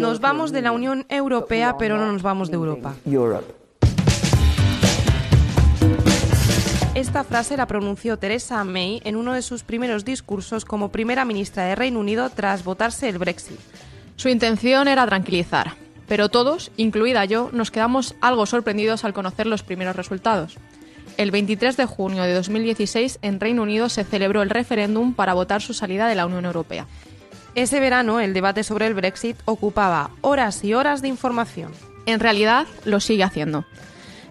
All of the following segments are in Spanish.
Nos vamos de la Unión Europea, pero no nos vamos de Europa. Esta frase la pronunció Theresa May en uno de sus primeros discursos como primera ministra de Reino Unido tras votarse el Brexit. Su intención era tranquilizar, pero todos, incluida yo, nos quedamos algo sorprendidos al conocer los primeros resultados. El 23 de junio de 2016 en Reino Unido se celebró el referéndum para votar su salida de la Unión Europea. Ese verano el debate sobre el Brexit ocupaba horas y horas de información. En realidad lo sigue haciendo.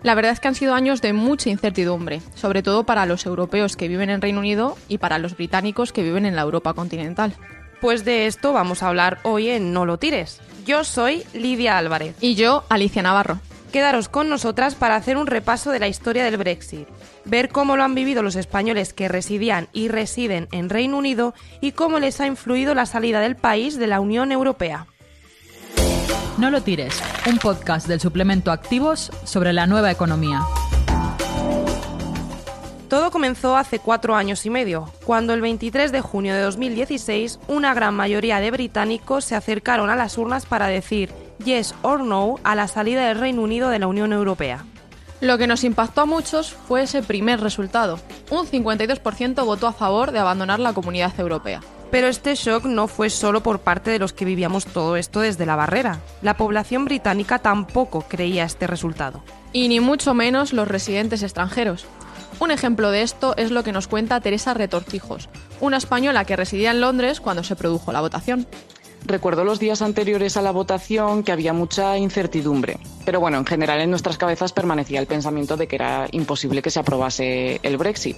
La verdad es que han sido años de mucha incertidumbre, sobre todo para los europeos que viven en Reino Unido y para los británicos que viven en la Europa continental. Pues de esto vamos a hablar hoy en No lo tires. Yo soy Lidia Álvarez. Y yo, Alicia Navarro. Quedaros con nosotras para hacer un repaso de la historia del Brexit, ver cómo lo han vivido los españoles que residían y residen en Reino Unido y cómo les ha influido la salida del país de la Unión Europea. No lo tires, un podcast del suplemento Activos sobre la nueva economía. Todo comenzó hace cuatro años y medio, cuando el 23 de junio de 2016 una gran mayoría de británicos se acercaron a las urnas para decir yes or no a la salida del Reino Unido de la Unión Europea. Lo que nos impactó a muchos fue ese primer resultado. Un 52% votó a favor de abandonar la comunidad europea. Pero este shock no fue solo por parte de los que vivíamos todo esto desde la barrera. La población británica tampoco creía este resultado. Y ni mucho menos los residentes extranjeros. Un ejemplo de esto es lo que nos cuenta Teresa Retorcijos, una española que residía en Londres cuando se produjo la votación. Recuerdo los días anteriores a la votación que había mucha incertidumbre, pero bueno, en general en nuestras cabezas permanecía el pensamiento de que era imposible que se aprobase el Brexit.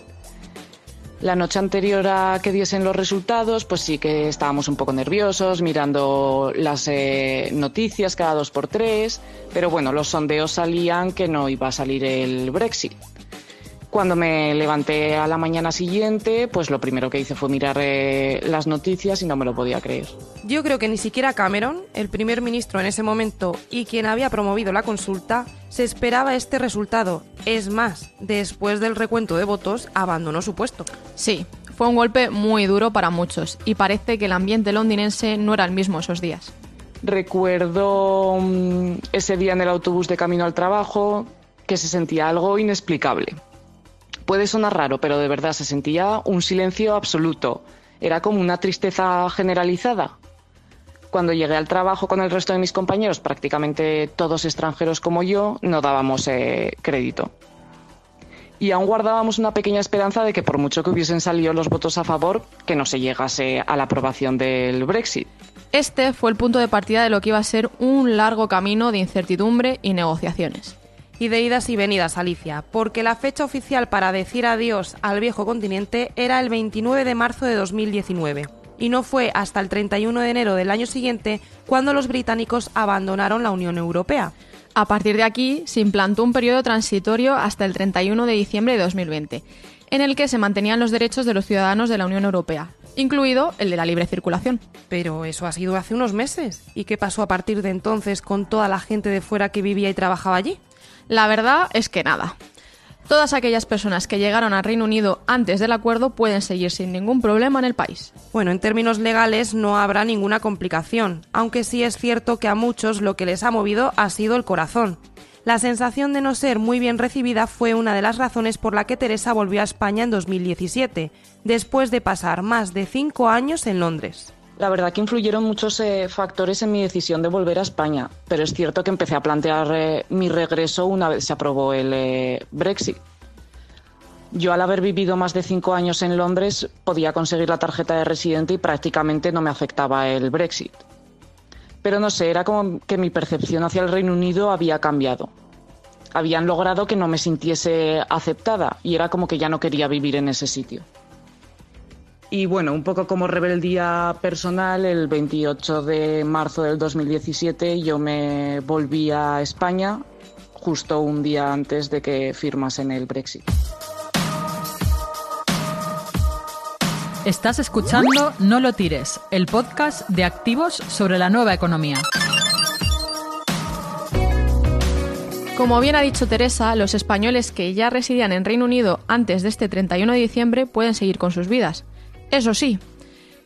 La noche anterior a que diesen los resultados, pues sí que estábamos un poco nerviosos, mirando las eh, noticias cada dos por tres, pero bueno, los sondeos salían que no iba a salir el Brexit. Cuando me levanté a la mañana siguiente, pues lo primero que hice fue mirar eh, las noticias y no me lo podía creer. Yo creo que ni siquiera Cameron, el primer ministro en ese momento y quien había promovido la consulta, se esperaba este resultado. Es más, después del recuento de votos, abandonó su puesto. Sí, fue un golpe muy duro para muchos y parece que el ambiente londinense no era el mismo esos días. Recuerdo mm, ese día en el autobús de camino al trabajo que se sentía algo inexplicable Puede sonar raro, pero de verdad se sentía un silencio absoluto. Era como una tristeza generalizada. Cuando llegué al trabajo con el resto de mis compañeros, prácticamente todos extranjeros como yo, no dábamos eh, crédito. Y aún guardábamos una pequeña esperanza de que por mucho que hubiesen salido los votos a favor, que no se llegase a la aprobación del Brexit. Este fue el punto de partida de lo que iba a ser un largo camino de incertidumbre y negociaciones y de idas y venidas, Alicia, porque la fecha oficial para decir adiós al viejo continente era el 29 de marzo de 2019. Y no fue hasta el 31 de enero del año siguiente cuando los británicos abandonaron la Unión Europea. A partir de aquí se implantó un periodo transitorio hasta el 31 de diciembre de 2020, en el que se mantenían los derechos de los ciudadanos de la Unión Europea, incluido el de la libre circulación. Pero eso ha sido hace unos meses. ¿Y qué pasó a partir de entonces con toda la gente de fuera que vivía y trabajaba allí? La verdad es que nada. Todas aquellas personas que llegaron al Reino Unido antes del acuerdo pueden seguir sin ningún problema en el país. Bueno, en términos legales no habrá ninguna complicación, aunque sí es cierto que a muchos lo que les ha movido ha sido el corazón. La sensación de no ser muy bien recibida fue una de las razones por la que Teresa volvió a España en 2017, después de pasar más de cinco años en Londres. La verdad que influyeron muchos eh, factores en mi decisión de volver a España, pero es cierto que empecé a plantear eh, mi regreso una vez se aprobó el eh, Brexit. Yo al haber vivido más de cinco años en Londres podía conseguir la tarjeta de residente y prácticamente no me afectaba el Brexit. Pero no sé, era como que mi percepción hacia el Reino Unido había cambiado. Habían logrado que no me sintiese aceptada y era como que ya no quería vivir en ese sitio. Y bueno, un poco como rebeldía personal, el 28 de marzo del 2017 yo me volví a España justo un día antes de que firmasen el Brexit. Estás escuchando No lo tires, el podcast de activos sobre la nueva economía. Como bien ha dicho Teresa, los españoles que ya residían en Reino Unido antes de este 31 de diciembre pueden seguir con sus vidas. Eso sí,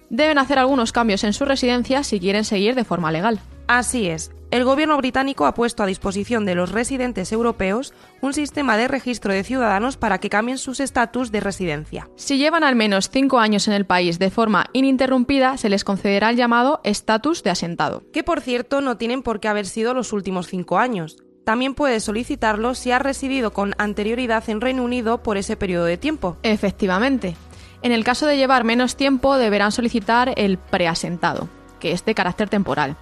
deben hacer algunos cambios en su residencia si quieren seguir de forma legal. Así es. El gobierno británico ha puesto a disposición de los residentes europeos un sistema de registro de ciudadanos para que cambien sus estatus de residencia. Si llevan al menos cinco años en el país de forma ininterrumpida, se les concederá el llamado estatus de asentado. Que por cierto no tienen por qué haber sido los últimos cinco años. También puedes solicitarlo si has residido con anterioridad en Reino Unido por ese periodo de tiempo. Efectivamente. En el caso de llevar menos tiempo, deberán solicitar el preasentado, que es de carácter temporal.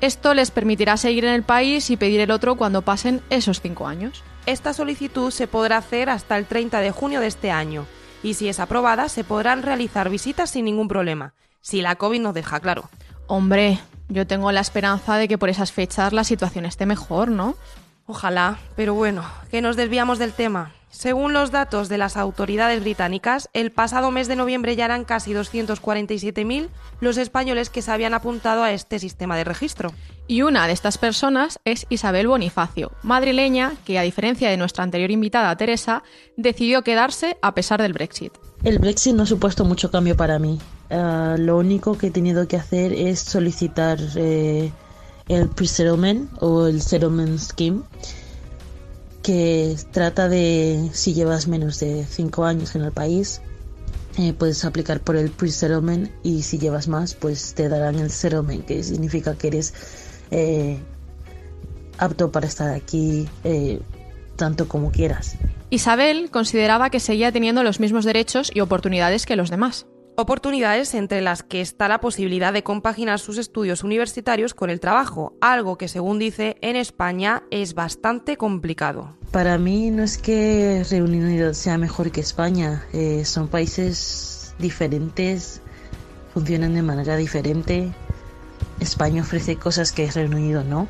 Esto les permitirá seguir en el país y pedir el otro cuando pasen esos cinco años. Esta solicitud se podrá hacer hasta el 30 de junio de este año y si es aprobada se podrán realizar visitas sin ningún problema, si la COVID nos deja claro. Hombre, yo tengo la esperanza de que por esas fechas la situación esté mejor, ¿no? Ojalá, pero bueno, que nos desviamos del tema. Según los datos de las autoridades británicas, el pasado mes de noviembre ya eran casi 247.000 los españoles que se habían apuntado a este sistema de registro. Y una de estas personas es Isabel Bonifacio, madrileña que, a diferencia de nuestra anterior invitada Teresa, decidió quedarse a pesar del Brexit. El Brexit no ha supuesto mucho cambio para mí. Ah, lo único que he tenido que hacer es solicitar eh, el pre-settlement o el settlement scheme que trata de si llevas menos de 5 años en el país, eh, puedes aplicar por el pre-settlement y si llevas más, pues te darán el settlement, que significa que eres eh, apto para estar aquí eh, tanto como quieras. Isabel consideraba que seguía teniendo los mismos derechos y oportunidades que los demás oportunidades entre las que está la posibilidad de compaginar sus estudios universitarios con el trabajo, algo que según dice en España es bastante complicado. Para mí no es que Reino Unido sea mejor que España, eh, son países diferentes, funcionan de manera diferente. España ofrece cosas que Reino Unido no.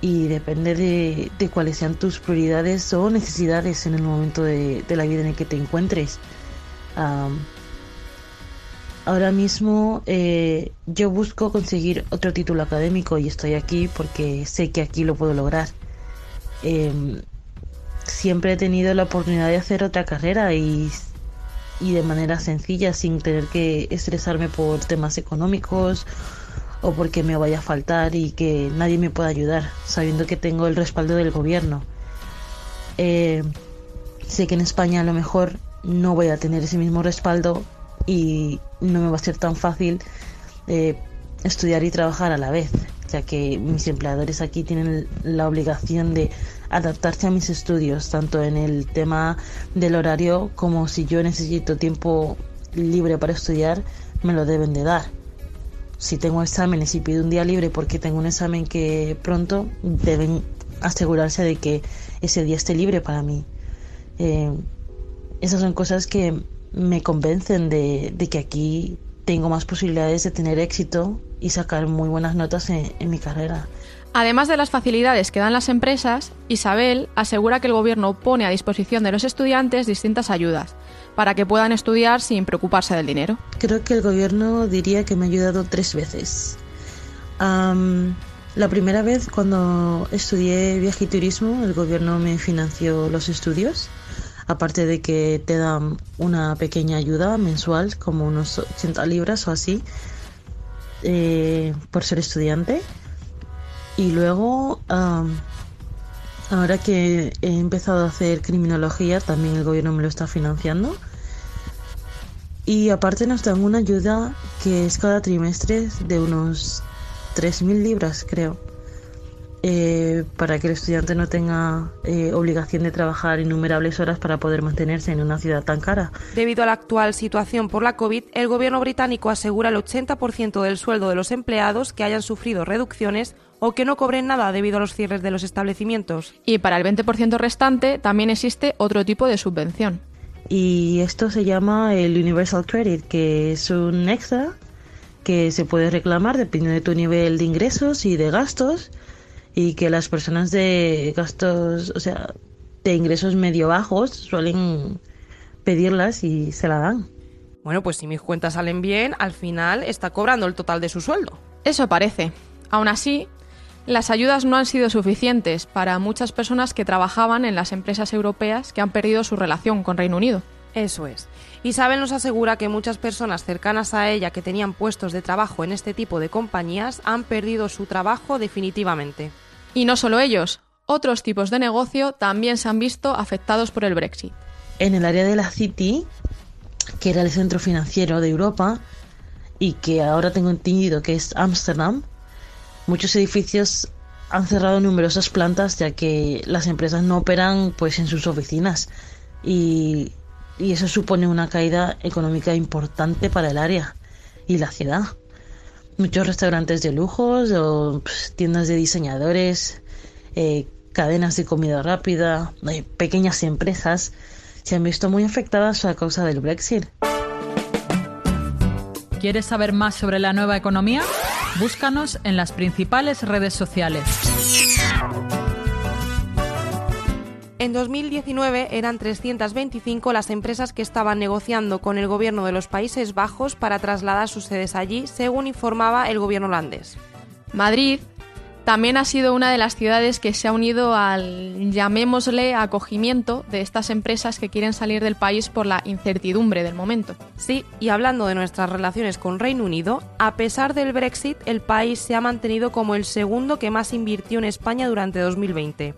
Y depende de, cuáles sean tus prioridades o necesidades en el momento de, la vida en el que te encuentres. Ahora mismo eh, yo busco conseguir otro título académico y estoy aquí porque sé que aquí lo puedo lograr. Em, siempre he tenido la oportunidad de hacer otra carrera y, y de manera sencilla, sin tener que estresarme por temas económicos o porque me vaya a faltar y que nadie me pueda ayudar, sabiendo que tengo el respaldo del gobierno. Eh, sé que en España a lo mejor no voy a tener ese mismo respaldo y no me va a ser tan fácil eh, estudiar y trabajar a la vez, ya que mis empleadores aquí tienen la obligación de adaptarse a mis estudios, tanto en el tema del horario como si yo necesito tiempo libre para estudiar, me lo deben de dar. Si tengo exámenes y pido un día libre porque tengo un examen que pronto, deben asegurarse de que ese día esté libre para mí. Eh, esas son cosas que me convencen de, que aquí tengo más posibilidades de tener éxito y sacar muy buenas notas en, mi carrera. Además de las facilidades que dan las empresas, Isabel asegura que el gobierno pone a disposición de los estudiantes distintas ayudas para que puedan estudiar sin preocuparse del dinero. Creo que el gobierno diría que me ha ayudado tres veces. la primera vez cuando estudié viaje y turismo, el gobierno me financió los estudios aparte de que te dan una pequeña ayuda mensual, como unos 80 libras o así, eh, por ser estudiante. Y luego, ahora que he empezado a hacer criminología, también el gobierno me lo está financiando. Y aparte nos dan una ayuda que es cada trimestre de unos 3.000 libras, creo. Eh, para que el estudiante no tenga eh, obligación de trabajar innumerables horas para poder mantenerse en una ciudad tan cara. Debido a la actual situación por la COVID, el gobierno británico asegura el 80% del sueldo de los empleados que hayan sufrido reducciones o que no cobren nada debido a los cierres de los establecimientos. Y para el 20% restante también existe otro tipo de subvención. Y esto se llama el Universal Credit, que es un extra que se puede reclamar dependiendo de tu nivel de ingresos y de gastos y que las personas de gastos, o sea, de ingresos medio bajos suelen pedirlas y se la dan. Bueno, pues si mis cuentas salen bien, al final está cobrando el total de su sueldo. Eso parece. Aún así, las ayudas no han sido suficientes para muchas personas que trabajaban en las empresas europeas que han perdido su relación con Reino Unido. Eso es. Isabel nos asegura que muchas personas cercanas a ella que tenían puestos de trabajo en este tipo de compañías han perdido su trabajo definitivamente. Y no solo ellos, otros tipos de negocio también se han visto afectados por el Brexit. En el área de la City, que era el centro financiero de Europa y que ahora tengo entendido que es Ámsterdam, muchos edificios han cerrado numerosas plantas ya que las empresas no operan pues en sus oficinas y y eso supone una caída económica importante para el área y la ciudad. Muchos restaurantes de lujos pues, tiendas de diseñadores, eh, cadenas de comida rápida, eh, pequeñas empresas se han visto muy afectadas a causa del Brexit. ¿Quieres saber más sobre la nueva economía? Búscanos en las principales redes sociales. En 2019 eran 325 las empresas que estaban negociando con el gobierno de los Países Bajos para trasladar sus sedes allí, según informaba el gobierno holandés. Madrid también ha sido una de las ciudades que se ha unido al, llamémosle, acogimiento de estas empresas que quieren salir del país por la incertidumbre del momento. Sí, y hablando de nuestras relaciones con Reino Unido, a pesar del Brexit, el país se ha mantenido como el segundo que más invirtió en España durante 2020.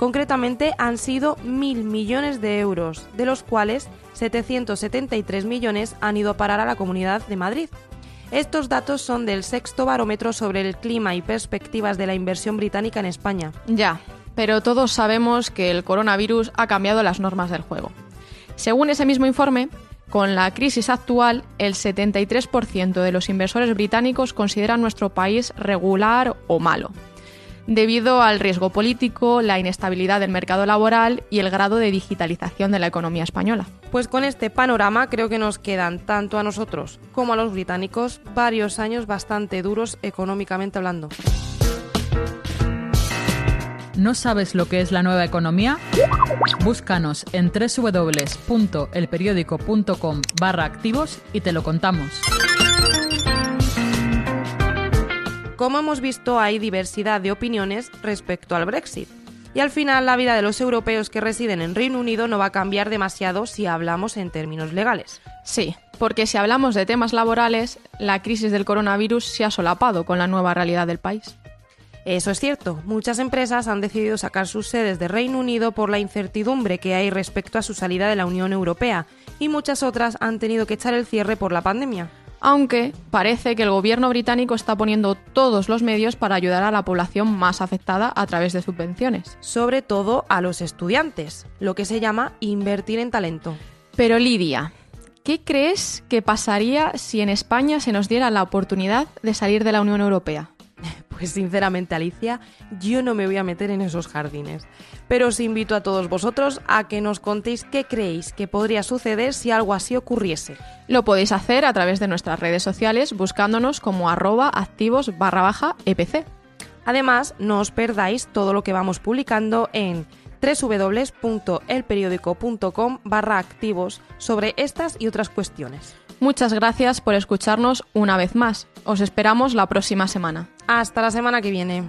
Concretamente han sido mil millones de euros, de los cuales 773 millones han ido a parar a la Comunidad de Madrid. Estos datos son del sexto barómetro sobre el clima y perspectivas de la inversión británica en España. Ya, pero todos sabemos que el coronavirus ha cambiado las normas del juego. Según ese mismo informe, con la crisis actual, el 73% de los inversores británicos consideran nuestro país regular o malo debido al riesgo político, la inestabilidad del mercado laboral y el grado de digitalización de la economía española. Pues con este panorama creo que nos quedan tanto a nosotros como a los británicos varios años bastante duros económicamente hablando. ¿No sabes lo que es la nueva economía? Búscanos en www.elperiódico.com barra activos y te lo contamos. Como hemos visto, hay diversidad de opiniones respecto al Brexit. Y al final la vida de los europeos que residen en Reino Unido no va a cambiar demasiado si hablamos en términos legales. Sí, porque si hablamos de temas laborales, la crisis del coronavirus se ha solapado con la nueva realidad del país. Eso es cierto, muchas empresas han decidido sacar sus sedes de Reino Unido por la incertidumbre que hay respecto a su salida de la Unión Europea y muchas otras han tenido que echar el cierre por la pandemia aunque parece que el gobierno británico está poniendo todos los medios para ayudar a la población más afectada a través de subvenciones. Sobre todo a los estudiantes, lo que se llama invertir en talento. Pero Lidia, ¿qué crees que pasaría si en España se nos diera la oportunidad de salir de la Unión Europea? Pues sinceramente, Alicia, yo no me voy a meter en esos jardines. Pero os invito a todos vosotros a que nos contéis qué creéis que podría suceder si algo así ocurriese. Lo podéis hacer a través de nuestras redes sociales buscándonos como arroba activos barra baja EPC. Además, no os perdáis todo lo que vamos publicando en www.elperiódico.com barra activos sobre estas y otras cuestiones. Muchas gracias por escucharnos una vez más. Os esperamos la próxima semana. Hasta la semana que viene.